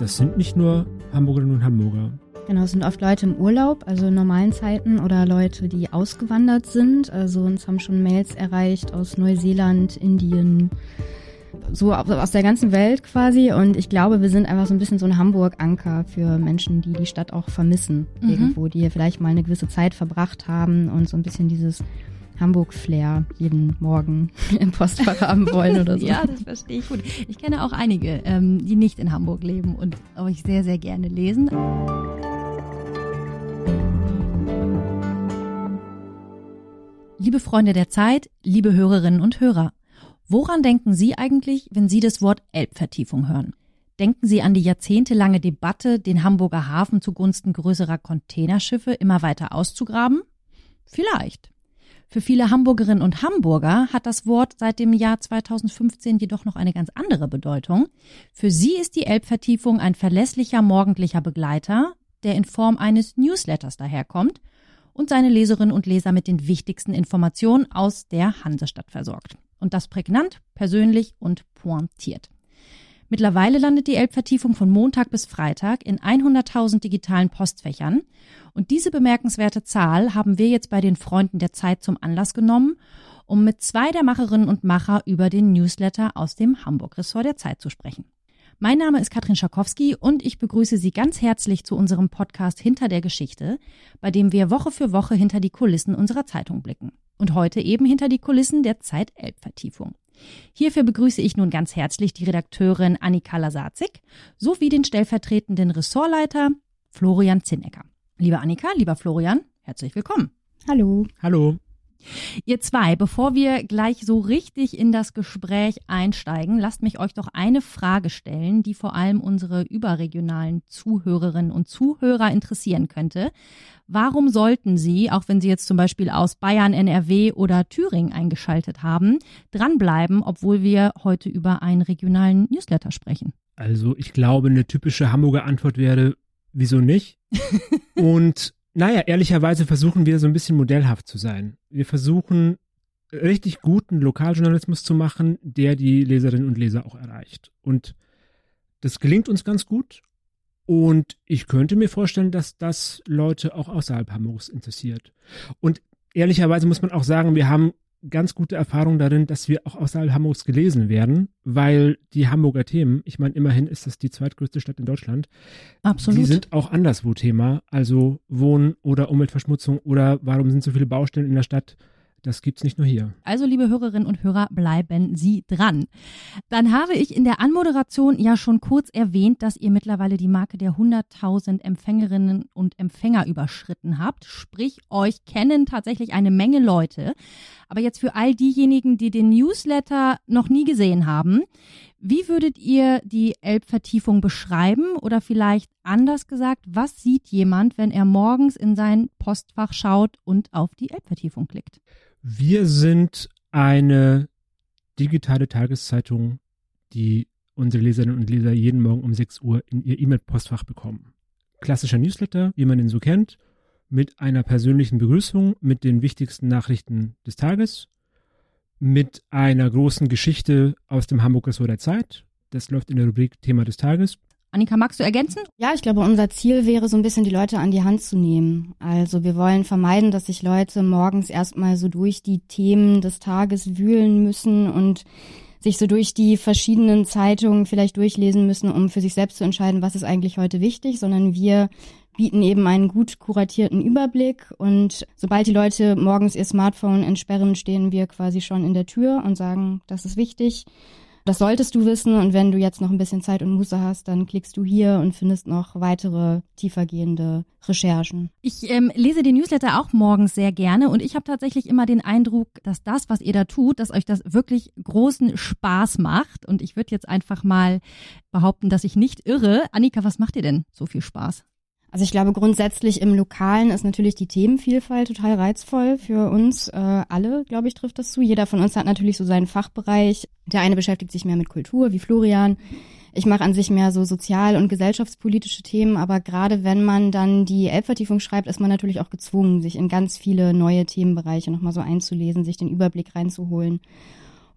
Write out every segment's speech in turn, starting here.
das sind nicht nur Hamburgerinnen und Hamburger. Genau, es sind oft Leute im Urlaub, also in normalen Zeiten oder Leute, die ausgewandert sind. Also uns haben schon Mails erreicht aus Neuseeland, Indien, so aus der ganzen Welt quasi. Und ich glaube, wir sind einfach so ein bisschen so ein Hamburg-Anker für Menschen, die die Stadt auch vermissen mhm. irgendwo, die hier vielleicht mal eine gewisse Zeit verbracht haben und so ein bisschen dieses Hamburg-Flair jeden Morgen im Postfach haben wollen oder so. ja, das verstehe ich gut. Ich kenne auch einige, ähm, die nicht in Hamburg leben und euch sehr, sehr gerne lesen. Liebe Freunde der Zeit, liebe Hörerinnen und Hörer, woran denken Sie eigentlich, wenn Sie das Wort Elbvertiefung hören? Denken Sie an die jahrzehntelange Debatte, den Hamburger Hafen zugunsten größerer Containerschiffe immer weiter auszugraben? Vielleicht. Für viele Hamburgerinnen und Hamburger hat das Wort seit dem Jahr 2015 jedoch noch eine ganz andere Bedeutung. Für sie ist die Elbvertiefung ein verlässlicher morgendlicher Begleiter, der in Form eines Newsletters daherkommt und seine Leserinnen und Leser mit den wichtigsten Informationen aus der Hansestadt versorgt. Und das prägnant, persönlich und pointiert. Mittlerweile landet die Elbvertiefung von Montag bis Freitag in 100.000 digitalen Postfächern. Und diese bemerkenswerte Zahl haben wir jetzt bei den Freunden der Zeit zum Anlass genommen, um mit zwei der Macherinnen und Macher über den Newsletter aus dem Hamburg-Ressort der Zeit zu sprechen. Mein Name ist Katrin Schakowski und ich begrüße Sie ganz herzlich zu unserem Podcast Hinter der Geschichte, bei dem wir Woche für Woche hinter die Kulissen unserer Zeitung blicken. Und heute eben hinter die Kulissen der Zeit Elbvertiefung. Hierfür begrüße ich nun ganz herzlich die Redakteurin Annika Lasazig sowie den stellvertretenden Ressortleiter Florian Zinnecker. Liebe Annika, lieber Florian, herzlich willkommen. Hallo. Hallo. Ihr zwei, bevor wir gleich so richtig in das Gespräch einsteigen, lasst mich euch doch eine Frage stellen, die vor allem unsere überregionalen Zuhörerinnen und Zuhörer interessieren könnte. Warum sollten Sie, auch wenn Sie jetzt zum Beispiel aus Bayern, NRW oder Thüringen eingeschaltet haben, dranbleiben, obwohl wir heute über einen regionalen Newsletter sprechen? Also ich glaube, eine typische Hamburger Antwort wäre, wieso nicht? und naja, ehrlicherweise versuchen wir so ein bisschen modellhaft zu sein. Wir versuchen richtig guten Lokaljournalismus zu machen, der die Leserinnen und Leser auch erreicht. Und das gelingt uns ganz gut. Und ich könnte mir vorstellen, dass das Leute auch außerhalb Hamburgs interessiert. Und ehrlicherweise muss man auch sagen, wir haben ganz gute Erfahrung darin, dass wir auch außerhalb Hamburgs gelesen werden, weil die Hamburger Themen, ich meine, immerhin ist das die zweitgrößte Stadt in Deutschland. Absolut. Die sind auch anderswo Thema, also Wohn- oder Umweltverschmutzung oder warum sind so viele Baustellen in der Stadt? Das gibt's nicht nur hier. Also, liebe Hörerinnen und Hörer, bleiben Sie dran. Dann habe ich in der Anmoderation ja schon kurz erwähnt, dass ihr mittlerweile die Marke der 100.000 Empfängerinnen und Empfänger überschritten habt. Sprich, euch kennen tatsächlich eine Menge Leute. Aber jetzt für all diejenigen, die den Newsletter noch nie gesehen haben, wie würdet ihr die Elbvertiefung beschreiben oder vielleicht anders gesagt, was sieht jemand, wenn er morgens in sein Postfach schaut und auf die Elbvertiefung klickt? Wir sind eine digitale Tageszeitung, die unsere Leserinnen und Leser jeden Morgen um 6 Uhr in ihr E-Mail-Postfach bekommen. Klassischer Newsletter, wie man ihn so kennt, mit einer persönlichen Begrüßung, mit den wichtigsten Nachrichten des Tages, mit einer großen Geschichte aus dem Hamburger So der Zeit. Das läuft in der Rubrik Thema des Tages. Annika, magst du ergänzen? Ja, ich glaube, unser Ziel wäre so ein bisschen die Leute an die Hand zu nehmen. Also wir wollen vermeiden, dass sich Leute morgens erstmal so durch die Themen des Tages wühlen müssen und sich so durch die verschiedenen Zeitungen vielleicht durchlesen müssen, um für sich selbst zu entscheiden, was ist eigentlich heute wichtig, sondern wir bieten eben einen gut kuratierten Überblick und sobald die Leute morgens ihr Smartphone entsperren, stehen wir quasi schon in der Tür und sagen, das ist wichtig. Das solltest du wissen und wenn du jetzt noch ein bisschen Zeit und Muße hast, dann klickst du hier und findest noch weitere tiefergehende Recherchen. Ich ähm, lese den Newsletter auch morgens sehr gerne und ich habe tatsächlich immer den Eindruck, dass das, was ihr da tut, dass euch das wirklich großen Spaß macht und ich würde jetzt einfach mal behaupten, dass ich nicht irre. Annika, was macht dir denn so viel Spaß? Also ich glaube grundsätzlich im Lokalen ist natürlich die Themenvielfalt total reizvoll für uns äh, alle, glaube ich, trifft das zu. Jeder von uns hat natürlich so seinen Fachbereich. Der eine beschäftigt sich mehr mit Kultur, wie Florian. Ich mache an sich mehr so sozial- und gesellschaftspolitische Themen, aber gerade wenn man dann die Elbvertiefung schreibt, ist man natürlich auch gezwungen, sich in ganz viele neue Themenbereiche nochmal so einzulesen, sich den Überblick reinzuholen.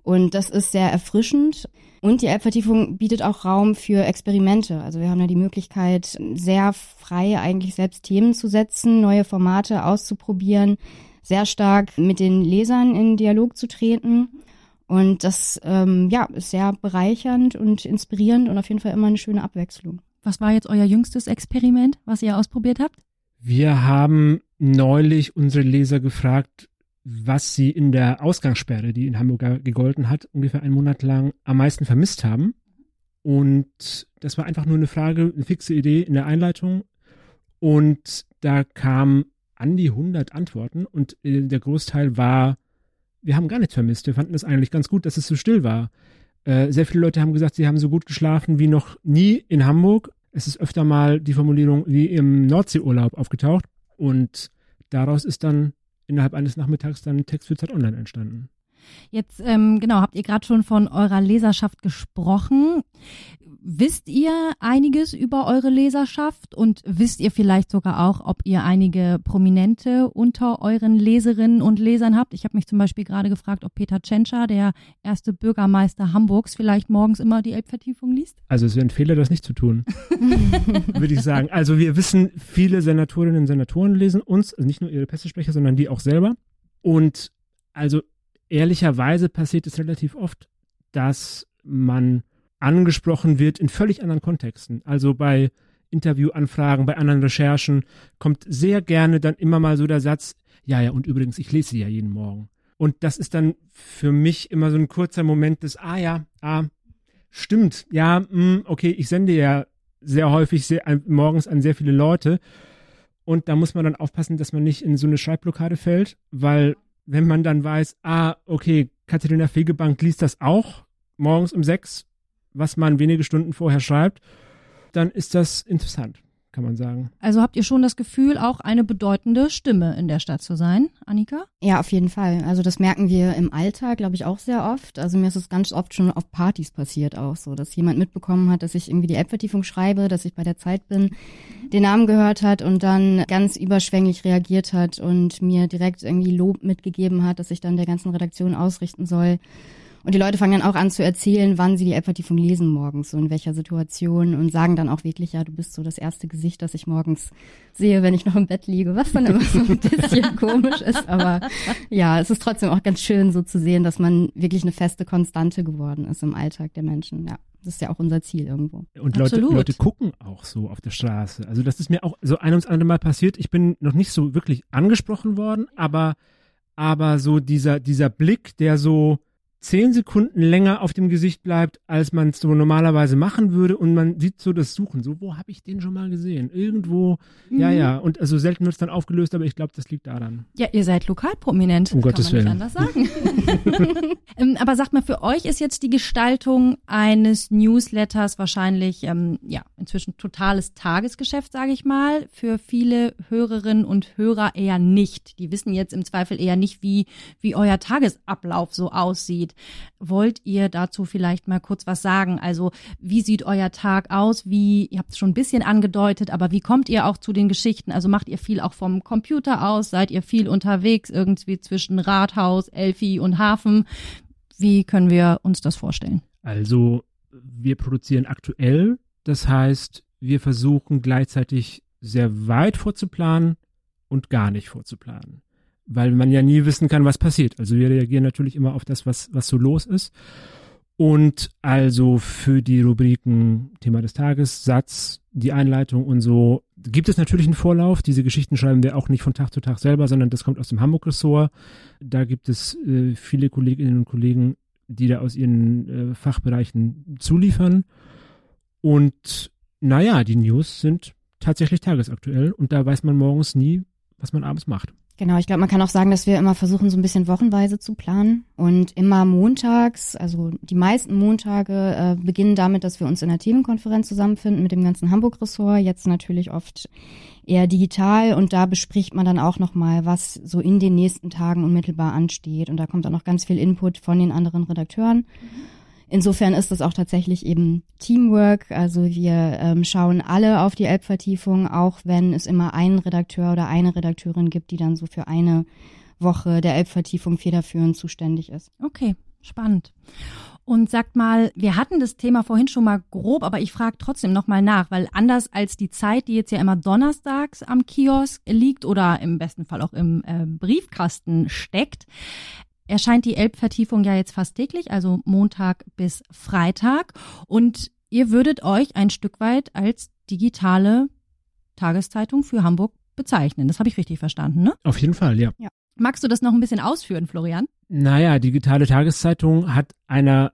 Und das ist sehr erfrischend. Und die App-Vertiefung bietet auch Raum für Experimente. Also wir haben da die Möglichkeit, sehr frei eigentlich selbst Themen zu setzen, neue Formate auszuprobieren, sehr stark mit den Lesern in Dialog zu treten. Und das ähm, ja, ist sehr bereichernd und inspirierend und auf jeden Fall immer eine schöne Abwechslung. Was war jetzt euer jüngstes Experiment, was ihr ausprobiert habt? Wir haben neulich unsere Leser gefragt, was sie in der Ausgangssperre, die in Hamburg gegolten hat, ungefähr einen Monat lang am meisten vermisst haben. Und das war einfach nur eine Frage, eine fixe Idee in der Einleitung. Und da kamen an die 100 Antworten und äh, der Großteil war, wir haben gar nichts vermisst. Wir fanden es eigentlich ganz gut, dass es so still war. Äh, sehr viele Leute haben gesagt, sie haben so gut geschlafen wie noch nie in Hamburg. Es ist öfter mal die Formulierung wie im Nordseeurlaub aufgetaucht. Und daraus ist dann innerhalb eines Nachmittags dann Text für Zeit Online entstanden. Jetzt, ähm, genau, habt ihr gerade schon von eurer Leserschaft gesprochen. Wisst ihr einiges über eure Leserschaft und wisst ihr vielleicht sogar auch, ob ihr einige Prominente unter euren Leserinnen und Lesern habt? Ich habe mich zum Beispiel gerade gefragt, ob Peter Tschentscher, der erste Bürgermeister Hamburgs, vielleicht morgens immer die Elbvertiefung liest. Also es wäre ein Fehler, das nicht zu tun, würde ich sagen. Also wir wissen, viele Senatorinnen und Senatoren lesen uns, also nicht nur ihre Pressesprecher, sondern die auch selber. Und also ehrlicherweise passiert es relativ oft, dass man angesprochen wird in völlig anderen Kontexten. Also bei Interviewanfragen, bei anderen Recherchen kommt sehr gerne dann immer mal so der Satz, ja, ja, und übrigens, ich lese sie ja jeden Morgen. Und das ist dann für mich immer so ein kurzer Moment des, ah ja, ah, stimmt, ja, mh, hm, okay, ich sende ja sehr häufig sehr, morgens an sehr viele Leute. Und da muss man dann aufpassen, dass man nicht in so eine Schreibblockade fällt, weil wenn man dann weiß, ah, okay, Katharina Fegebank liest das auch morgens um sechs, was man wenige Stunden vorher schreibt, dann ist das interessant, kann man sagen. Also habt ihr schon das Gefühl, auch eine bedeutende Stimme in der Stadt zu sein, Annika? Ja, auf jeden Fall. Also das merken wir im Alltag, glaube ich, auch sehr oft. Also mir ist es ganz oft schon auf Partys passiert auch so, dass jemand mitbekommen hat, dass ich irgendwie die App-Vertiefung schreibe, dass ich bei der Zeit bin, den Namen gehört hat und dann ganz überschwänglich reagiert hat und mir direkt irgendwie Lob mitgegeben hat, dass ich dann der ganzen Redaktion ausrichten soll. Und die Leute fangen dann auch an zu erzählen, wann sie die App-Vertiefung lesen morgens, so in welcher Situation und sagen dann auch wirklich, ja, du bist so das erste Gesicht, das ich morgens sehe, wenn ich noch im Bett liege, was dann immer so ein bisschen komisch ist. Aber ja, es ist trotzdem auch ganz schön so zu sehen, dass man wirklich eine feste Konstante geworden ist im Alltag der Menschen, ja. Das ist ja auch unser Ziel irgendwo. Und Leute, Leute gucken auch so auf der Straße. Also das ist mir auch so ein ums andere Mal passiert. Ich bin noch nicht so wirklich angesprochen worden, aber, aber so dieser, dieser Blick, der so, zehn Sekunden länger auf dem Gesicht bleibt, als man es so normalerweise machen würde und man sieht so das Suchen, so wo habe ich den schon mal gesehen? Irgendwo, mhm. ja, ja, und also selten wird es dann aufgelöst, aber ich glaube, das liegt daran. Ja, ihr seid lokalprominent, um kann Gottes man Willen. nicht anders sagen. ähm, aber sagt mal, für euch ist jetzt die Gestaltung eines Newsletters wahrscheinlich, ähm, ja, inzwischen totales Tagesgeschäft, sage ich mal. Für viele Hörerinnen und Hörer eher nicht. Die wissen jetzt im Zweifel eher nicht, wie, wie euer Tagesablauf so aussieht. Wollt ihr dazu vielleicht mal kurz was sagen? Also wie sieht euer Tag aus? Wie, ihr habt es schon ein bisschen angedeutet, aber wie kommt ihr auch zu den Geschichten? Also macht ihr viel auch vom Computer aus? Seid ihr viel unterwegs irgendwie zwischen Rathaus, Elfi und Hafen? Wie können wir uns das vorstellen? Also wir produzieren aktuell, das heißt, wir versuchen gleichzeitig sehr weit vorzuplanen und gar nicht vorzuplanen weil man ja nie wissen kann, was passiert. Also wir reagieren natürlich immer auf das, was, was so los ist. Und also für die Rubriken Thema des Tages, Satz, die Einleitung und so gibt es natürlich einen Vorlauf. Diese Geschichten schreiben wir auch nicht von Tag zu Tag selber, sondern das kommt aus dem Hamburg-Ressort. Da gibt es äh, viele Kolleginnen und Kollegen, die da aus ihren äh, Fachbereichen zuliefern. Und naja, die News sind tatsächlich tagesaktuell und da weiß man morgens nie, was man abends macht. Genau, ich glaube, man kann auch sagen, dass wir immer versuchen, so ein bisschen wochenweise zu planen und immer montags, also die meisten Montage äh, beginnen damit, dass wir uns in der Themenkonferenz zusammenfinden mit dem ganzen Hamburg-Ressort, jetzt natürlich oft eher digital und da bespricht man dann auch nochmal, was so in den nächsten Tagen unmittelbar ansteht und da kommt auch noch ganz viel Input von den anderen Redakteuren. Mhm. Insofern ist es auch tatsächlich eben Teamwork. Also wir ähm, schauen alle auf die Elbvertiefung, auch wenn es immer einen Redakteur oder eine Redakteurin gibt, die dann so für eine Woche der Elbvertiefung federführend zuständig ist. Okay. Spannend. Und sagt mal, wir hatten das Thema vorhin schon mal grob, aber ich frage trotzdem nochmal nach, weil anders als die Zeit, die jetzt ja immer donnerstags am Kiosk liegt oder im besten Fall auch im äh, Briefkasten steckt, erscheint die Elbvertiefung ja jetzt fast täglich, also Montag bis Freitag. Und ihr würdet euch ein Stück weit als digitale Tageszeitung für Hamburg bezeichnen. Das habe ich richtig verstanden, ne? Auf jeden Fall, ja. ja. Magst du das noch ein bisschen ausführen, Florian? Naja, digitale Tageszeitung hat einer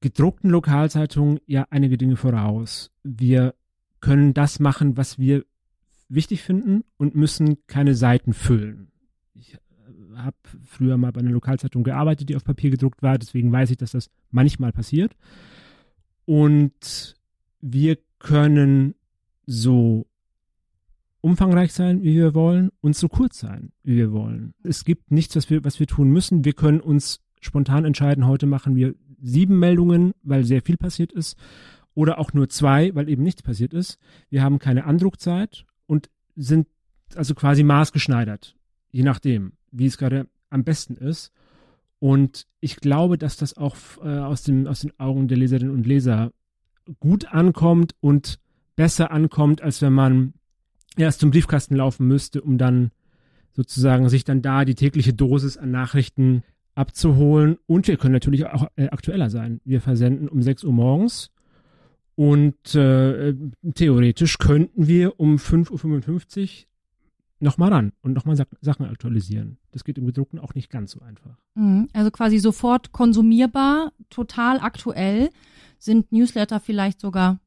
gedruckten Lokalzeitung ja einige Dinge voraus. Wir können das machen, was wir wichtig finden und müssen keine Seiten füllen. Habe früher mal bei einer Lokalzeitung gearbeitet, die auf Papier gedruckt war, deswegen weiß ich, dass das manchmal passiert. Und wir können so umfangreich sein, wie wir wollen, und so kurz sein, wie wir wollen. Es gibt nichts, was wir, was wir tun müssen. Wir können uns spontan entscheiden, heute machen wir sieben Meldungen, weil sehr viel passiert ist, oder auch nur zwei, weil eben nichts passiert ist. Wir haben keine Andruckzeit und sind also quasi maßgeschneidert, je nachdem, wie es gerade am besten ist. Und ich glaube, dass das auch äh, aus, dem, aus den Augen der Leserinnen und Leser gut ankommt und besser ankommt, als wenn man erst zum Briefkasten laufen müsste, um dann sozusagen sich dann da die tägliche Dosis an Nachrichten abzuholen. Und wir können natürlich auch äh, aktueller sein. Wir versenden um 6 Uhr morgens und äh, theoretisch könnten wir um 5.55 Uhr nochmal ran und nochmal Sachen aktualisieren. Das geht im Gedruckten auch nicht ganz so einfach. Mhm. Also quasi sofort konsumierbar, total aktuell. Sind Newsletter vielleicht sogar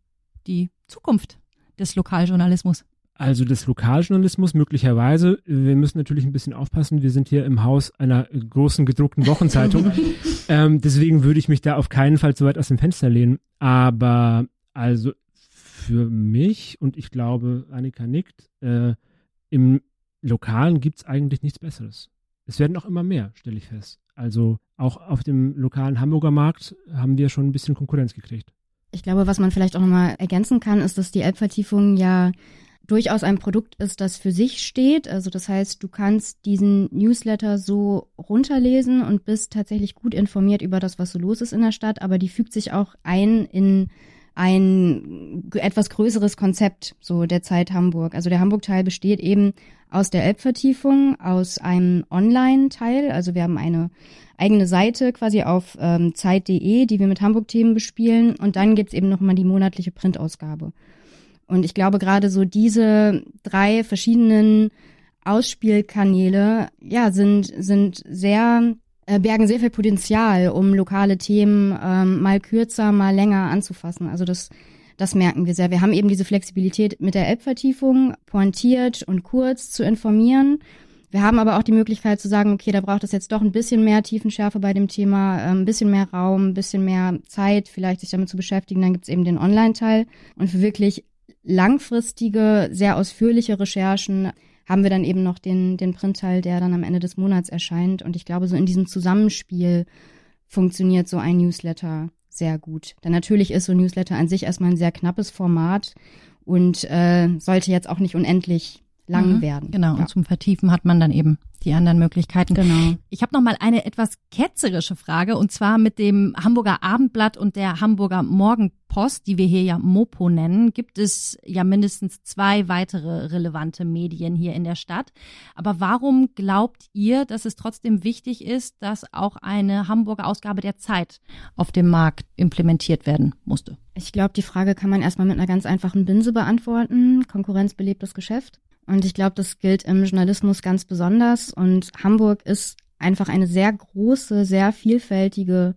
die Zukunft des Lokaljournalismus? Also des Lokaljournalismus möglicherweise. Wir müssen natürlich ein bisschen aufpassen. Wir sind hier im Haus einer großen gedruckten Wochenzeitung. ähm, deswegen würde ich mich da auf keinen Fall zu weit aus dem Fenster lehnen. Aber also für mich und ich glaube, Annika nickt, äh, im Lokalen gibt es eigentlich nichts Besseres. Es werden auch immer mehr, stelle ich fest. Also auch auf dem lokalen Hamburger Markt haben wir schon ein bisschen Konkurrenz gekriegt. Ich glaube, was man vielleicht auch nochmal ergänzen kann, ist, dass die Elbvertiefung ja durchaus ein Produkt ist, das für sich steht. Also das heißt, du kannst diesen Newsletter so runterlesen und bist tatsächlich gut informiert über das, was so los ist in der Stadt, aber die fügt sich auch ein in ein etwas größeres Konzept so der Zeit Hamburg. Also der Hamburg-Teil besteht eben aus der Elbvertiefung, aus einem Online-Teil. Also wir haben eine eigene Seite quasi auf ähm, Zeit.de, die wir mit Hamburg-Themen bespielen. Und dann gibt's eben nochmal die monatliche Printausgabe. Und ich glaube, gerade so diese drei verschiedenen Ausspielkanäle, ja, sind, sind sehr, bergen sehr viel Potenzial, um lokale Themen ähm, mal kürzer, mal länger anzufassen. Also das, das merken wir sehr. Wir haben eben diese Flexibilität mit der App-Vertiefung, pointiert und kurz zu informieren. Wir haben aber auch die Möglichkeit zu sagen, okay, da braucht es jetzt doch ein bisschen mehr Tiefenschärfe bei dem Thema, äh, ein bisschen mehr Raum, ein bisschen mehr Zeit, vielleicht sich damit zu beschäftigen. Dann gibt es eben den Online-Teil. Und für wirklich langfristige, sehr ausführliche Recherchen haben wir dann eben noch den, den Printteil, der dann am Ende des Monats erscheint. Und ich glaube, so in diesem Zusammenspiel funktioniert so ein Newsletter sehr gut. Denn natürlich ist so ein Newsletter an sich erstmal ein sehr knappes Format und äh, sollte jetzt auch nicht unendlich lang mhm, werden. Genau, ja. und zum Vertiefen hat man dann eben die anderen Möglichkeiten. Genau. Ich habe noch mal eine etwas ketzerische Frage und zwar mit dem Hamburger Abendblatt und der Hamburger Morgenpost, die wir hier ja Mopo nennen, gibt es ja mindestens zwei weitere relevante Medien hier in der Stadt. Aber warum glaubt ihr, dass es trotzdem wichtig ist, dass auch eine Hamburger Ausgabe der Zeit auf dem Markt implementiert werden musste? Ich glaube, die Frage kann man erstmal mit einer ganz einfachen Binse beantworten. Konkurrenz belebt das Geschäft. Und ich glaube, das gilt im Journalismus ganz besonders. Und Hamburg ist einfach eine sehr große, sehr vielfältige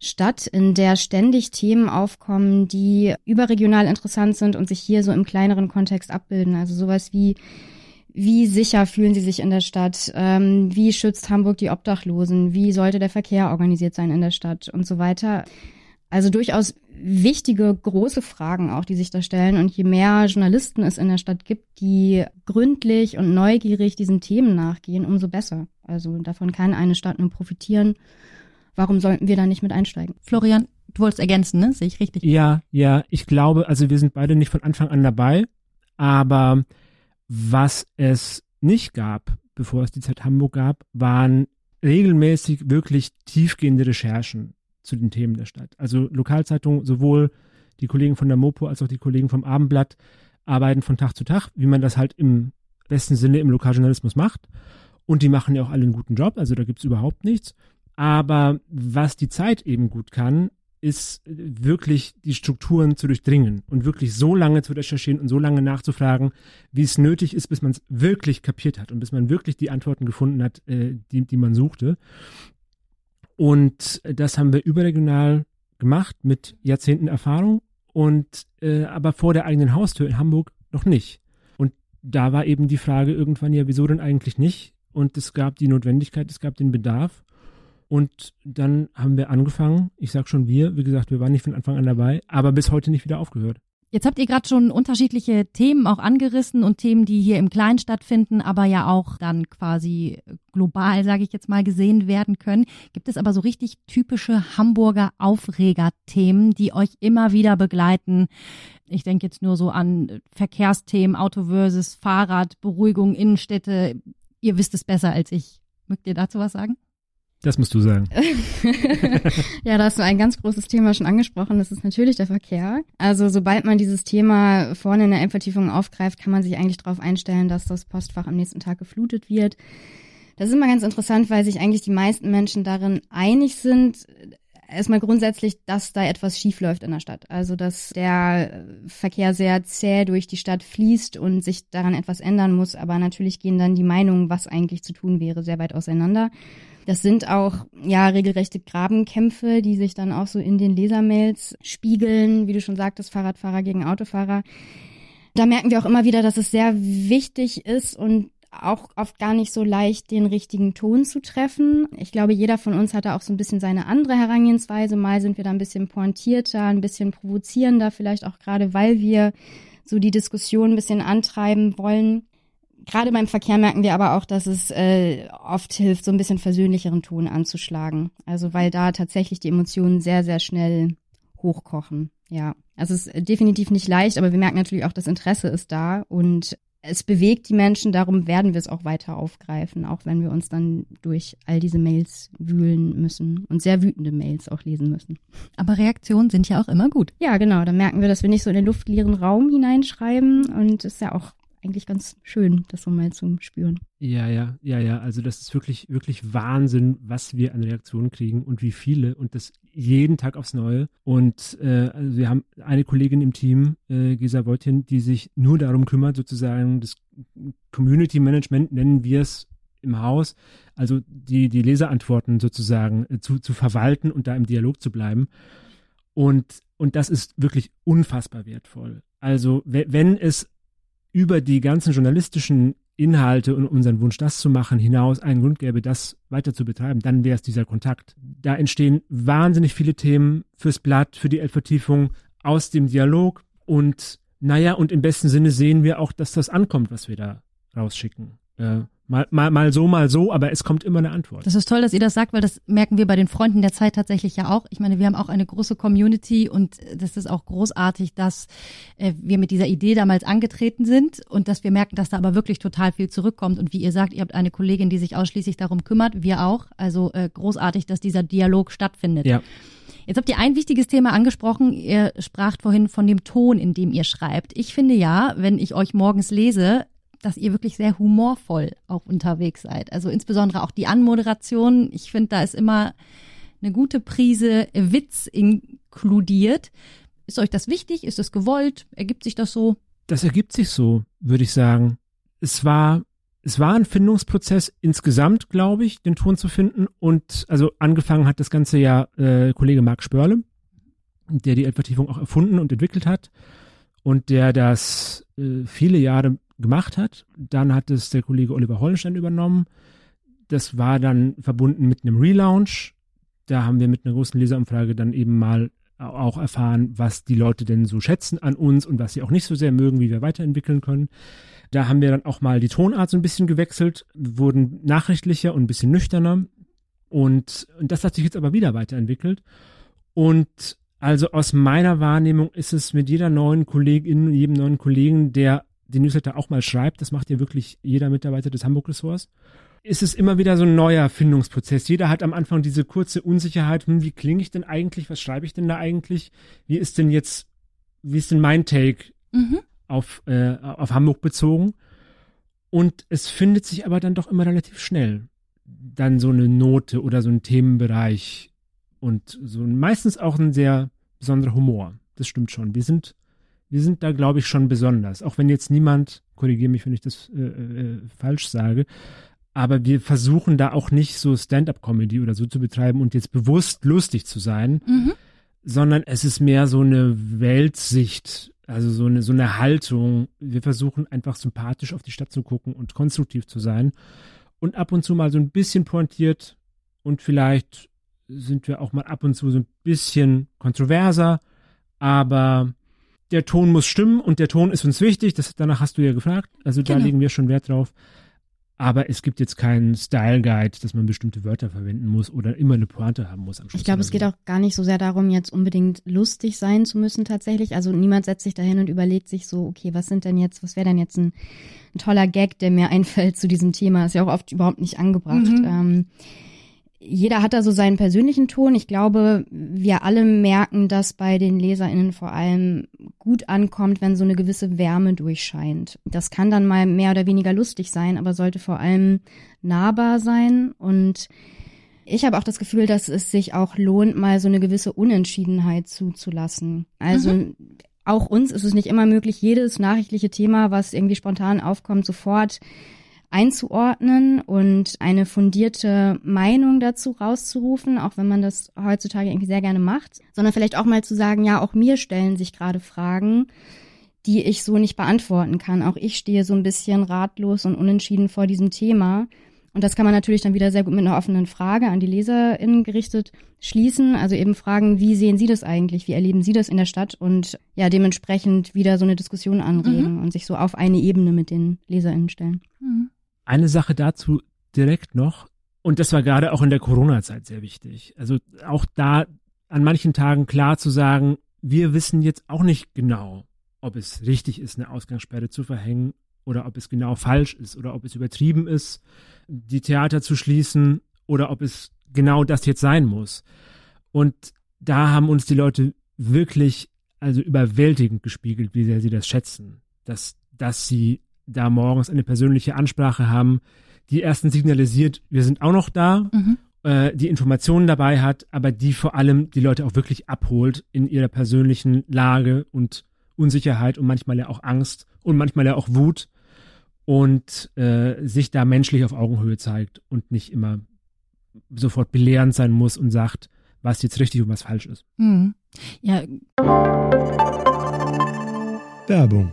Stadt, in der ständig Themen aufkommen, die überregional interessant sind und sich hier so im kleineren Kontext abbilden. Also sowas wie wie sicher fühlen sie sich in der Stadt? Ähm, wie schützt Hamburg die Obdachlosen? Wie sollte der Verkehr organisiert sein in der Stadt und so weiter? Also durchaus wichtige, große Fragen auch, die sich da stellen. Und je mehr Journalisten es in der Stadt gibt, die gründlich und neugierig diesen Themen nachgehen, umso besser. Also davon kann eine Stadt nur profitieren. Warum sollten wir da nicht mit einsteigen? Florian, du wolltest ergänzen, ne? Sehe ich richtig? Ja, ja. Ich glaube, also wir sind beide nicht von Anfang an dabei. Aber was es nicht gab, bevor es die Zeit Hamburg gab, waren regelmäßig wirklich tiefgehende Recherchen zu den Themen der Stadt. Also Lokalzeitungen, sowohl die Kollegen von der Mopo als auch die Kollegen vom Abendblatt arbeiten von Tag zu Tag, wie man das halt im besten Sinne im Lokaljournalismus macht. Und die machen ja auch alle einen guten Job, also da gibt's überhaupt nichts. Aber was die Zeit eben gut kann, ist wirklich die Strukturen zu durchdringen und wirklich so lange zu recherchieren und so lange nachzufragen, wie es nötig ist, bis man es wirklich kapiert hat und bis man wirklich die Antworten gefunden hat, äh, die, die man suchte. Und das haben wir überregional gemacht mit Jahrzehnten Erfahrung und äh, aber vor der eigenen Haustür in Hamburg noch nicht. Und da war eben die Frage irgendwann ja, wieso denn eigentlich nicht? Und es gab die Notwendigkeit, es gab den Bedarf. Und dann haben wir angefangen, ich sag schon wir, wie gesagt, wir waren nicht von Anfang an dabei, aber bis heute nicht wieder aufgehört. Jetzt habt ihr gerade schon unterschiedliche Themen auch angerissen und Themen, die hier im Kleinen stattfinden, aber ja auch dann quasi global, sage ich jetzt mal, gesehen werden können. Gibt es aber so richtig typische Hamburger Aufreger-Themen, die euch immer wieder begleiten? Ich denke jetzt nur so an Verkehrsthemen, Auto versus Fahrrad, Beruhigung, Innenstädte. Ihr wisst es besser als ich. Mögt ihr dazu was sagen? Das musst du sagen. ja, da hast du ein ganz großes Thema schon angesprochen. Das ist natürlich der Verkehr. Also sobald man dieses Thema vorne in der Endvertiefung aufgreift, kann man sich eigentlich darauf einstellen, dass das Postfach am nächsten Tag geflutet wird. Das ist immer ganz interessant, weil sich eigentlich die meisten Menschen darin einig sind, erstmal grundsätzlich, dass da etwas schief läuft in der Stadt. Also, dass der Verkehr sehr zäh durch die Stadt fließt und sich daran etwas ändern muss. Aber natürlich gehen dann die Meinungen, was eigentlich zu tun wäre, sehr weit auseinander. Das sind auch ja regelrechte Grabenkämpfe, die sich dann auch so in den Lesermails spiegeln, wie du schon sagtest, Fahrradfahrer gegen Autofahrer. Da merken wir auch immer wieder, dass es sehr wichtig ist und auch oft gar nicht so leicht, den richtigen Ton zu treffen. Ich glaube, jeder von uns hat da auch so ein bisschen seine andere Herangehensweise. Mal sind wir da ein bisschen pointierter, ein bisschen provozierender, vielleicht auch gerade, weil wir so die Diskussion ein bisschen antreiben wollen. Gerade beim Verkehr merken wir aber auch, dass es äh, oft hilft, so ein bisschen versöhnlicheren Ton anzuschlagen. Also weil da tatsächlich die Emotionen sehr, sehr schnell hochkochen. Ja, also es ist definitiv nicht leicht, aber wir merken natürlich auch, das Interesse ist da und es bewegt die Menschen, darum werden wir es auch weiter aufgreifen, auch wenn wir uns dann durch all diese Mails wühlen müssen und sehr wütende Mails auch lesen müssen. Aber Reaktionen sind ja auch immer gut. Ja, genau. Dann merken wir, dass wir nicht so in den luftleeren Raum hineinschreiben und es ist ja auch eigentlich ganz schön, das so mal zu spüren. Ja, ja, ja, ja. Also das ist wirklich, wirklich Wahnsinn, was wir an Reaktionen kriegen und wie viele und das jeden Tag aufs Neue. Und äh, also wir haben eine Kollegin im Team, äh, Gesa Wojtjen, die sich nur darum kümmert, sozusagen das Community Management nennen wir es im Haus, also die, die Leserantworten sozusagen äh, zu, zu verwalten und da im Dialog zu bleiben. Und, und das ist wirklich unfassbar wertvoll. Also wenn es über die ganzen journalistischen Inhalte und unseren Wunsch, das zu machen, hinaus einen Grund gäbe, das weiter zu betreiben, dann wäre es dieser Kontakt. Da entstehen wahnsinnig viele Themen fürs Blatt, für die Elbvertiefung aus dem Dialog und naja, und im besten Sinne sehen wir auch, dass das ankommt, was wir da rausschicken. Äh, Mal, mal, mal so, mal so, aber es kommt immer eine Antwort. Das ist toll, dass ihr das sagt, weil das merken wir bei den Freunden der Zeit tatsächlich ja auch. Ich meine, wir haben auch eine große Community und das ist auch großartig, dass äh, wir mit dieser Idee damals angetreten sind und dass wir merken, dass da aber wirklich total viel zurückkommt. Und wie ihr sagt, ihr habt eine Kollegin, die sich ausschließlich darum kümmert, wir auch. Also äh, großartig, dass dieser Dialog stattfindet. Ja. Jetzt habt ihr ein wichtiges Thema angesprochen. Ihr spracht vorhin von dem Ton, in dem ihr schreibt. Ich finde ja, wenn ich euch morgens lese, dass ihr wirklich sehr humorvoll auch unterwegs seid. Also insbesondere auch die Anmoderation. Ich finde, da ist immer eine gute Prise Witz inkludiert. Ist euch das wichtig? Ist es gewollt? Ergibt sich das so? Das ergibt sich so, würde ich sagen. Es war, es war ein Findungsprozess insgesamt, glaube ich, den Ton zu finden. Und also angefangen hat das Ganze ja äh, Kollege Marc Spörle, der die Elbvertiefung auch erfunden und entwickelt hat und der das äh, viele Jahre gemacht hat. Dann hat es der Kollege Oliver Hollenstein übernommen. Das war dann verbunden mit einem Relaunch. Da haben wir mit einer großen Leserumfrage dann eben mal auch erfahren, was die Leute denn so schätzen an uns und was sie auch nicht so sehr mögen, wie wir weiterentwickeln können. Da haben wir dann auch mal die Tonart so ein bisschen gewechselt, wurden nachrichtlicher und ein bisschen nüchterner. Und, und das hat sich jetzt aber wieder weiterentwickelt. Und also aus meiner Wahrnehmung ist es mit jeder neuen Kollegin, jedem neuen Kollegen, der den Newsletter auch mal schreibt. Das macht ja wirklich jeder Mitarbeiter des Hamburg-Ressorts. ist es immer wieder so ein neuer Findungsprozess. Jeder hat am Anfang diese kurze Unsicherheit, hm, wie klinge ich denn eigentlich, was schreibe ich denn da eigentlich, wie ist denn jetzt, wie ist denn mein Take mhm. auf, äh, auf Hamburg bezogen? Und es findet sich aber dann doch immer relativ schnell dann so eine Note oder so ein Themenbereich und so meistens auch ein sehr besonderer Humor. Das stimmt schon. Wir sind, wir sind da, glaube ich, schon besonders. Auch wenn jetzt niemand, korrigiere mich, wenn ich das äh, äh, falsch sage, aber wir versuchen da auch nicht so Stand-up-Comedy oder so zu betreiben und jetzt bewusst lustig zu sein, mhm. sondern es ist mehr so eine Weltsicht, also so eine, so eine Haltung. Wir versuchen einfach sympathisch auf die Stadt zu gucken und konstruktiv zu sein und ab und zu mal so ein bisschen pointiert und vielleicht sind wir auch mal ab und zu so ein bisschen kontroverser, aber der Ton muss stimmen und der Ton ist uns wichtig, das, danach hast du ja gefragt, also da genau. legen wir schon Wert drauf. Aber es gibt jetzt keinen Style Guide, dass man bestimmte Wörter verwenden muss oder immer eine Pointe haben muss am Schluss. Ich glaube, es geht auch gar nicht so sehr darum, jetzt unbedingt lustig sein zu müssen tatsächlich. Also niemand setzt sich dahin und überlegt sich so, okay, was sind denn jetzt, was wäre denn jetzt ein, ein, toller Gag, der mir einfällt zu diesem Thema? Ist ja auch oft überhaupt nicht angebracht. Mhm. Ähm, jeder hat da so seinen persönlichen Ton. Ich glaube, wir alle merken, dass bei den LeserInnen vor allem gut ankommt, wenn so eine gewisse Wärme durchscheint. Das kann dann mal mehr oder weniger lustig sein, aber sollte vor allem nahbar sein. Und ich habe auch das Gefühl, dass es sich auch lohnt, mal so eine gewisse Unentschiedenheit zuzulassen. Also mhm. auch uns ist es nicht immer möglich, jedes nachrichtliche Thema, was irgendwie spontan aufkommt, sofort einzuordnen und eine fundierte Meinung dazu rauszurufen, auch wenn man das heutzutage irgendwie sehr gerne macht, sondern vielleicht auch mal zu sagen, ja, auch mir stellen sich gerade Fragen, die ich so nicht beantworten kann. Auch ich stehe so ein bisschen ratlos und unentschieden vor diesem Thema. Und das kann man natürlich dann wieder sehr gut mit einer offenen Frage an die LeserInnen gerichtet schließen. Also eben fragen, wie sehen Sie das eigentlich? Wie erleben Sie das in der Stadt? Und ja, dementsprechend wieder so eine Diskussion anregen mhm. und sich so auf eine Ebene mit den LeserInnen stellen. Mhm. Eine Sache dazu direkt noch, und das war gerade auch in der Corona-Zeit sehr wichtig. Also auch da an manchen Tagen klar zu sagen, wir wissen jetzt auch nicht genau, ob es richtig ist, eine Ausgangssperre zu verhängen oder ob es genau falsch ist oder ob es übertrieben ist, die Theater zu schließen oder ob es genau das jetzt sein muss. Und da haben uns die Leute wirklich also überwältigend gespiegelt, wie sehr sie das schätzen, dass, dass sie da morgens eine persönliche Ansprache haben, die erstens signalisiert, wir sind auch noch da, mhm. äh, die Informationen dabei hat, aber die vor allem die Leute auch wirklich abholt in ihrer persönlichen Lage und Unsicherheit und manchmal ja auch Angst und manchmal ja auch Wut und äh, sich da menschlich auf Augenhöhe zeigt und nicht immer sofort belehrend sein muss und sagt, was jetzt richtig und was falsch ist. Mhm. Ja. Werbung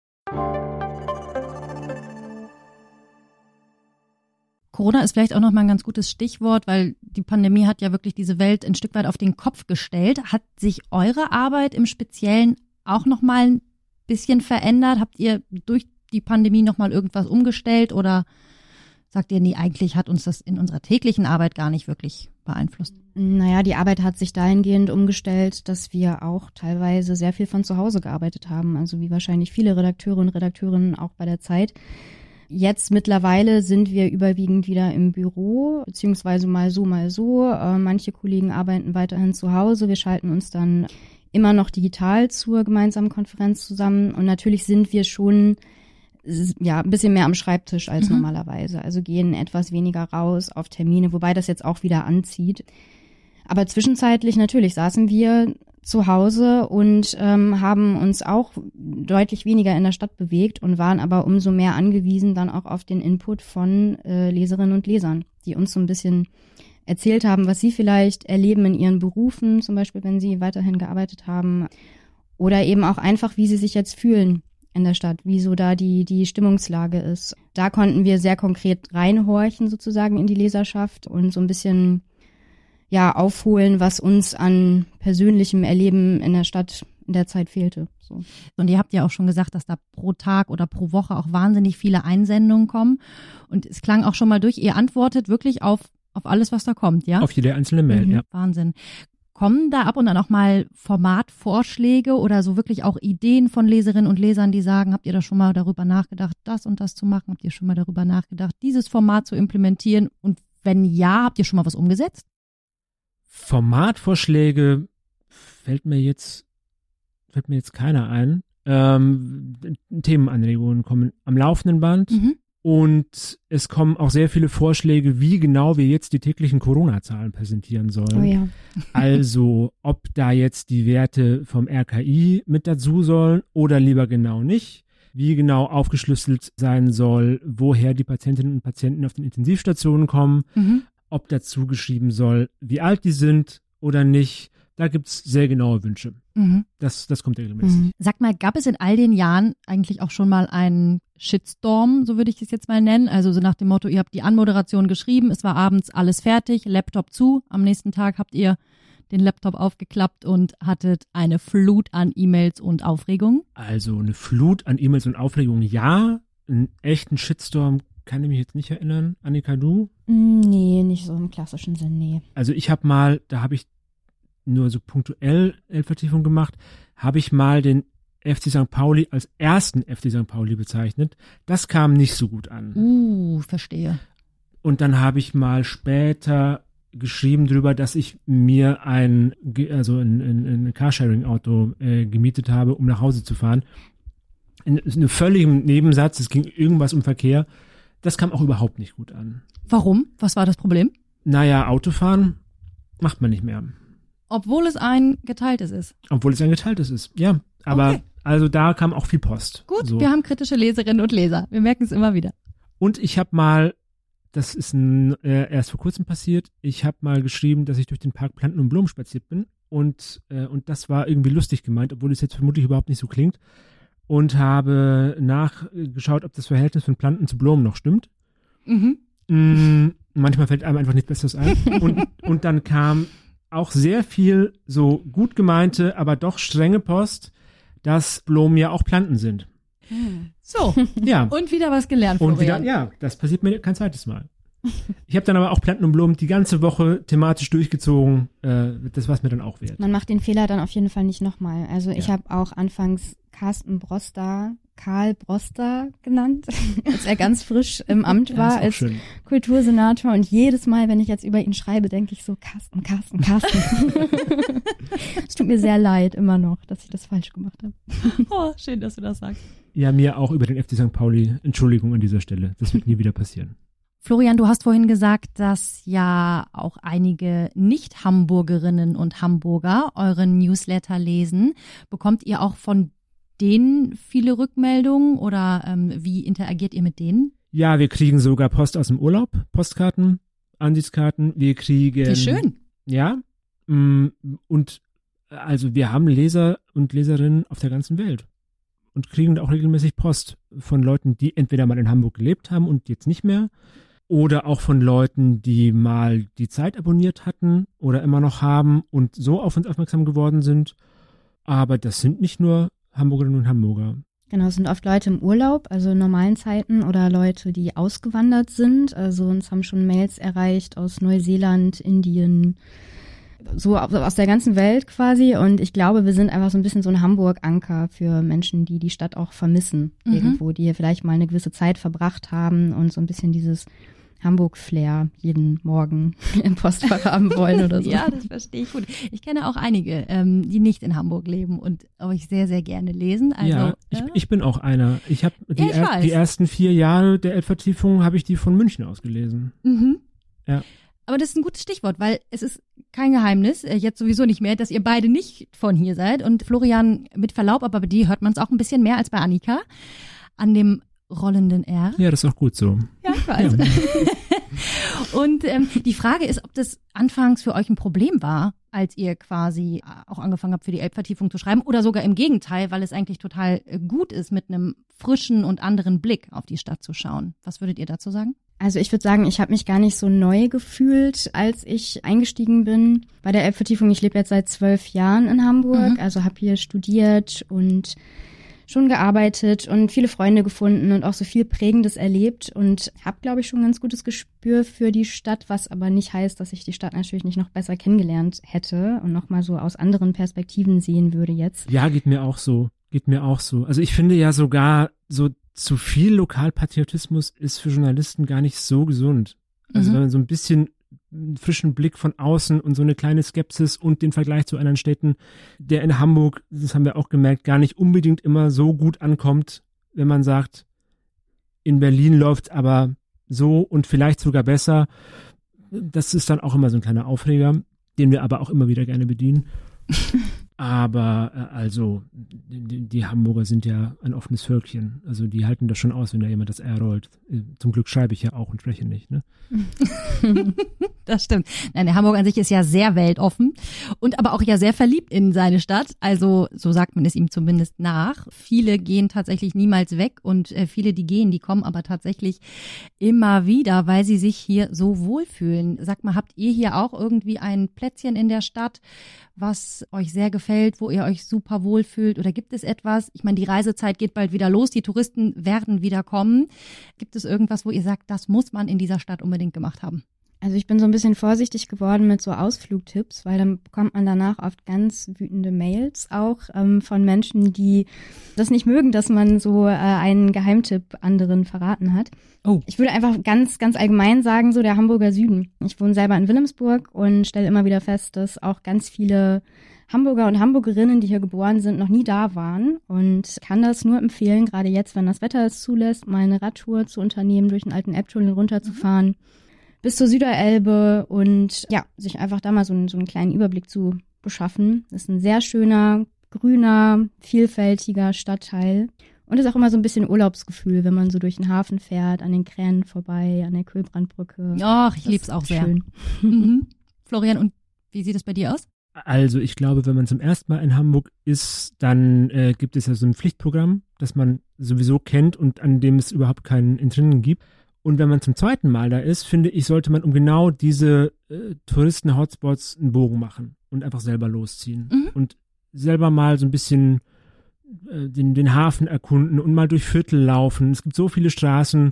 Corona ist vielleicht auch noch mal ein ganz gutes Stichwort, weil die Pandemie hat ja wirklich diese Welt ein Stück weit auf den Kopf gestellt. Hat sich eure Arbeit im Speziellen auch noch mal ein bisschen verändert? Habt ihr durch die Pandemie noch mal irgendwas umgestellt oder sagt ihr, nee, eigentlich hat uns das in unserer täglichen Arbeit gar nicht wirklich beeinflusst? Naja, die Arbeit hat sich dahingehend umgestellt, dass wir auch teilweise sehr viel von zu Hause gearbeitet haben. Also wie wahrscheinlich viele Redakteure und Redakteurinnen auch bei der Zeit. Jetzt mittlerweile sind wir überwiegend wieder im Büro, beziehungsweise mal so, mal so. Äh, manche Kollegen arbeiten weiterhin zu Hause. Wir schalten uns dann immer noch digital zur gemeinsamen Konferenz zusammen. Und natürlich sind wir schon ja, ein bisschen mehr am Schreibtisch als mhm. normalerweise. Also gehen etwas weniger raus auf Termine, wobei das jetzt auch wieder anzieht. Aber zwischenzeitlich natürlich saßen wir zu Hause und ähm, haben uns auch deutlich weniger in der Stadt bewegt und waren aber umso mehr angewiesen dann auch auf den Input von äh, Leserinnen und Lesern, die uns so ein bisschen erzählt haben, was sie vielleicht erleben in ihren Berufen, zum Beispiel wenn sie weiterhin gearbeitet haben, oder eben auch einfach, wie sie sich jetzt fühlen in der Stadt, wie so da die, die Stimmungslage ist. Da konnten wir sehr konkret reinhorchen sozusagen in die Leserschaft und so ein bisschen ja aufholen, was uns an persönlichem Erleben in der Stadt in der Zeit fehlte. So. Und ihr habt ja auch schon gesagt, dass da pro Tag oder pro Woche auch wahnsinnig viele Einsendungen kommen. Und es klang auch schon mal durch, ihr antwortet wirklich auf, auf alles, was da kommt, ja? Auf jede einzelne Mail, Mhm, ja. Wahnsinn. Kommen da ab und an auch mal Formatvorschläge oder so wirklich auch Ideen von Leserinnen und Lesern, die sagen, habt ihr da schon mal darüber nachgedacht, das und das zu machen? Habt ihr schon mal darüber nachgedacht, dieses Format zu implementieren? Und wenn ja, habt ihr schon mal was umgesetzt? Formatvorschläge fällt mir jetzt fällt mir jetzt keiner ein. Ähm, Themenanregungen kommen am laufenden Band Mhm. und es kommen auch sehr viele Vorschläge, wie genau wir jetzt die täglichen Corona-Zahlen präsentieren sollen. Oh ja. Also, ob da jetzt die Werte vom RKI mit dazu sollen oder lieber genau nicht. Wie genau aufgeschlüsselt sein soll, woher die Patientinnen und Patienten auf den Intensivstationen kommen, Mhm. Ob dazu geschrieben soll, wie alt die sind oder nicht. Da gibt's sehr genaue Wünsche. Mhm. Das, das kommt regelmäßig. Mhm. Sag mal, gab es in all den Jahren eigentlich auch schon mal einen Shitstorm, so würde ich es jetzt mal nennen? Also so nach dem Motto, ihr habt die Anmoderation geschrieben, es war abends alles fertig, Laptop zu, am nächsten Tag habt ihr den Laptop aufgeklappt und hattet eine Flut an E-Mails und Aufregung. Also eine Flut an E-Mails und Aufregungen, ja. Einen echten Shitstorm kann ich mich jetzt nicht erinnern. Annika, du? Mm, Nee, nicht so im klassischen Sinn, nee. Also ich habe mal, da habe ich nur so punktuell Vertiefung gemacht, habe ich mal den FC St. Pauli als ersten FC St. Pauli bezeichnet. Das kam nicht so gut an. Uh, verstehe. Und dann habe ich mal später geschrieben drüber, dass ich mir ein, also ein, ein, ein Carsharing-Auto äh, gemietet habe, um nach Hause zu fahren. In, in einem völligen Nebensatz, es ging irgendwas um Verkehr. Das kam auch überhaupt nicht gut an. Warum? Was war das Problem? Naja, Autofahren macht man nicht mehr. Obwohl es ein geteiltes ist. Obwohl es ein geteiltes ist. Ja, aber Okay. also da kam auch viel Post. Gut, So. wir haben kritische Leserinnen und Leser. Wir merken es immer wieder. Und ich habe mal, das ist ein, äh, erst vor kurzem passiert, ich habe mal geschrieben, dass ich durch den Park Planten und Blumen spaziert bin und, äh, und das war irgendwie lustig gemeint, obwohl es jetzt vermutlich überhaupt nicht so klingt. Und habe nachgeschaut, ob das Verhältnis von Planten zu Blumen noch stimmt. Mhm. Mm, manchmal fällt einem einfach nichts Besseres ein. Und, und dann kam auch sehr viel so gut gemeinte, aber doch strenge Post, dass Blumen ja auch Planten sind. So, Ja. und wieder was gelernt, Und wieder, Florian. ja, das passiert mir kein zweites Mal. Ich habe dann aber auch Planten und Blumen die ganze Woche thematisch durchgezogen. Äh, das war es mir dann auch wert. Man macht den Fehler dann auf jeden Fall nicht nochmal. Also ich Ja. habe auch anfangs Carsten Broster, Karl Broster genannt, als er ganz frisch im Amt war, als schön. Kultursenator. Und jedes Mal, wenn ich jetzt über ihn schreibe, denke ich so, Carsten, Carsten, Carsten. es tut mir sehr leid immer noch, dass ich das falsch gemacht habe. Oh, schön, dass du das sagst. Ja, mir auch über den FC St. Pauli. Entschuldigung an dieser Stelle. Das wird nie wieder passieren. Florian, du hast vorhin gesagt, dass ja auch einige Nicht-Hamburgerinnen und Hamburger euren Newsletter lesen. Bekommt ihr auch von denen viele Rückmeldungen oder ähm, wie interagiert ihr mit denen? Ja, wir kriegen sogar Post aus dem Urlaub, Postkarten, Ansichtskarten. Wir kriegen. Wie schön. Ja. mm, Und also wir haben Leser und Leserinnen auf der ganzen Welt und kriegen auch regelmäßig Post von Leuten, die entweder mal in Hamburg gelebt haben und jetzt nicht mehr oder auch von Leuten, die mal die Zeit abonniert hatten oder immer noch haben und so auf uns aufmerksam geworden sind. Aber das sind nicht nur Hamburgerinnen und Hamburger. Genau, es sind oft Leute im Urlaub, also in normalen Zeiten oder Leute, die ausgewandert sind. Also uns haben schon Mails erreicht aus Neuseeland, Indien, so aus der ganzen Welt quasi. Und ich glaube, wir sind einfach so ein bisschen so ein Hamburg-Anker für Menschen, die die Stadt auch vermissen Mhm. irgendwo, die hier vielleicht mal eine gewisse Zeit verbracht haben und so ein bisschen dieses Hamburg-Flair jeden Morgen im Postfach haben wollen oder so. Ja, das verstehe ich gut. Ich kenne auch einige, ähm, die nicht in Hamburg leben und euch sehr, sehr gerne lesen. Also, ja, ich, äh, ich bin auch einer. Ich habe die, Ja, er, die ersten vier Jahre der Elbvertiefung habe ich die von München aus gelesen. Mhm. Ja. Aber das ist ein gutes Stichwort, weil es ist kein Geheimnis, äh, jetzt sowieso nicht mehr, dass ihr beide nicht von hier seid. Und Florian, mit Verlaub, aber bei dir hört man es auch ein bisschen mehr als bei Annika an dem rollenden R. Ja, das ist auch gut so. Ja, ich weiß. Und ähm, die Frage ist, ob das anfangs für euch ein Problem war, als ihr quasi auch angefangen habt, für die Elbvertiefung zu schreiben? Oder sogar im Gegenteil, weil es eigentlich total äh, gut ist, mit einem frischen und anderen Blick auf die Stadt zu schauen? Was würdet ihr dazu sagen? Also ich würde sagen, ich habe mich gar nicht so neu gefühlt, als ich eingestiegen bin bei der Elbvertiefung. Ich lebe jetzt seit zwölf Jahren in Hamburg, mhm. also habe hier studiert und schon gearbeitet und viele Freunde gefunden und auch so viel Prägendes erlebt und habe, glaube ich, schon ein ganz gutes Gespür für die Stadt, was aber nicht heißt, dass ich die Stadt natürlich nicht noch besser kennengelernt hätte und nochmal so aus anderen Perspektiven sehen würde jetzt. Ja, geht mir auch so. Geht mir auch so. Also ich finde ja sogar so zu viel Lokalpatriotismus ist für Journalisten gar nicht so gesund. Also mhm. wenn man so ein bisschen einen frischen Blick von außen und so eine kleine Skepsis und den Vergleich zu anderen Städten, der in Hamburg, das haben wir auch gemerkt, gar nicht unbedingt immer so gut ankommt, wenn man sagt, in Berlin läuft aber so und vielleicht sogar besser. Das ist dann auch immer so ein kleiner Aufreger, den wir aber auch immer wieder gerne bedienen. Aber äh, also, die, die, Hamburger sind ja ein offenes Völkchen. Also die halten das schon aus, wenn da jemand das R rollt. Äh, zum Glück schreibe ich ja auch und spreche nicht, ne? das stimmt. Nein, der Hamburg an sich ist ja sehr weltoffen und aber auch ja sehr verliebt in seine Stadt. Also so sagt man es ihm zumindest nach. Viele gehen tatsächlich niemals weg und äh, viele, die gehen, die kommen aber tatsächlich immer wieder, weil sie sich hier so wohlfühlen. Sag mal, habt ihr hier auch irgendwie ein Plätzchen in der Stadt, was euch sehr gefällt, wo ihr euch super wohlfühlt? Oder gibt es etwas? Ich meine, die Reisezeit geht bald wieder los, die Touristen werden wieder kommen. Gibt es irgendwas, wo ihr sagt, das muss man in dieser Stadt unbedingt gemacht haben? Also ich bin so ein bisschen vorsichtig geworden mit so Ausflugtipps, weil dann bekommt man danach oft ganz wütende Mails auch ähm, von Menschen, die das nicht mögen, dass man so äh, einen Geheimtipp anderen verraten hat. Oh. Ich würde einfach ganz, ganz allgemein sagen, so der Hamburger Süden. Ich wohne selber in Wilhelmsburg und stelle immer wieder fest, dass auch ganz viele Hamburger und Hamburgerinnen, die hier geboren sind, noch nie da waren und kann das nur empfehlen, gerade jetzt, wenn das Wetter es zulässt, mal eine Radtour zu unternehmen, durch den alten Elbtunnel runterzufahren. Mhm bis zur Süderelbe und ja, sich einfach da mal so, einen, so einen kleinen Überblick zu beschaffen. Das ist ein sehr schöner, grüner, vielfältiger Stadtteil. Und ist auch immer so ein bisschen Urlaubsgefühl, wenn man so durch den Hafen fährt, an den Kränen vorbei, an der Kühlbrandbrücke. Ach, ich lieb's auch sehr. Schön. Mhm. Florian, und wie sieht es bei dir aus? Also ich glaube, wenn man zum ersten Mal in Hamburg ist, dann äh, gibt es ja so ein Pflichtprogramm, das man sowieso kennt und an dem es überhaupt keinen Entrinnen gibt. Und wenn man zum zweiten Mal da ist, finde ich, sollte man um genau diese äh, Touristen-Hotspots einen Bogen machen und einfach selber losziehen. Mhm. Und selber mal so ein bisschen äh, den, den Hafen erkunden und mal durch Viertel laufen. Es gibt so viele Straßen,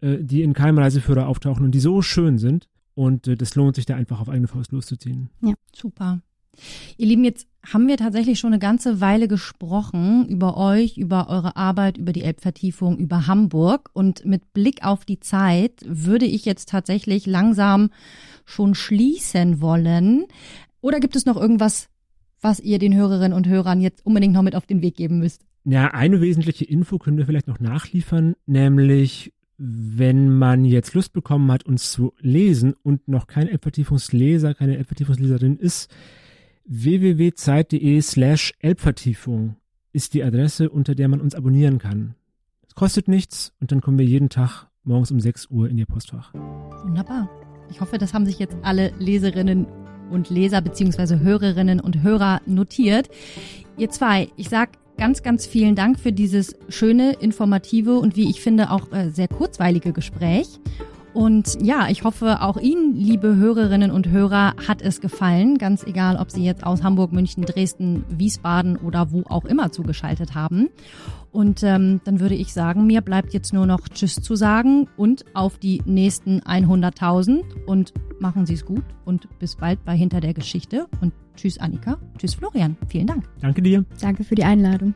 äh, die in keinem Reiseführer auftauchen und die so schön sind. Und äh, das lohnt sich da einfach auf eigene Faust loszuziehen. Ja, super. Ihr Lieben, jetzt haben wir tatsächlich schon eine ganze Weile gesprochen über euch, über eure Arbeit, über die Elbvertiefung, über Hamburg. Und mit Blick auf die Zeit würde ich jetzt tatsächlich langsam schon schließen wollen. Oder gibt es noch irgendwas, was ihr den Hörerinnen und Hörern jetzt unbedingt noch mit auf den Weg geben müsst? Ja, eine wesentliche Info können wir vielleicht noch nachliefern, nämlich wenn man jetzt Lust bekommen hat, uns zu lesen und noch kein Elbvertiefungsleser, keine Elbvertiefungsleserin ist, www.zeit.de slash Elbvertiefung ist die Adresse, unter der man uns abonnieren kann. Es kostet nichts und dann kommen wir jeden Tag morgens um 6 Uhr in Ihr Postfach. Wunderbar. Ich hoffe, das haben sich jetzt alle Leserinnen und Leser beziehungsweise Hörerinnen und Hörer notiert. Ihr zwei, ich sag ganz, ganz vielen Dank für dieses schöne, informative und wie ich finde auch äh, sehr kurzweilige Gespräch. Und ja, ich hoffe, auch Ihnen, liebe Hörerinnen und Hörer, hat es gefallen. Ganz egal, ob Sie jetzt aus Hamburg, München, Dresden, Wiesbaden oder wo auch immer zugeschaltet haben. Und ähm, dann würde ich sagen, mir bleibt jetzt nur noch Tschüss zu sagen und auf die nächsten 100.000 und machen Sie es gut und bis bald bei Hinter der Geschichte und Tschüss Annika, Tschüss Florian, vielen Dank. Danke dir. Danke für die Einladung.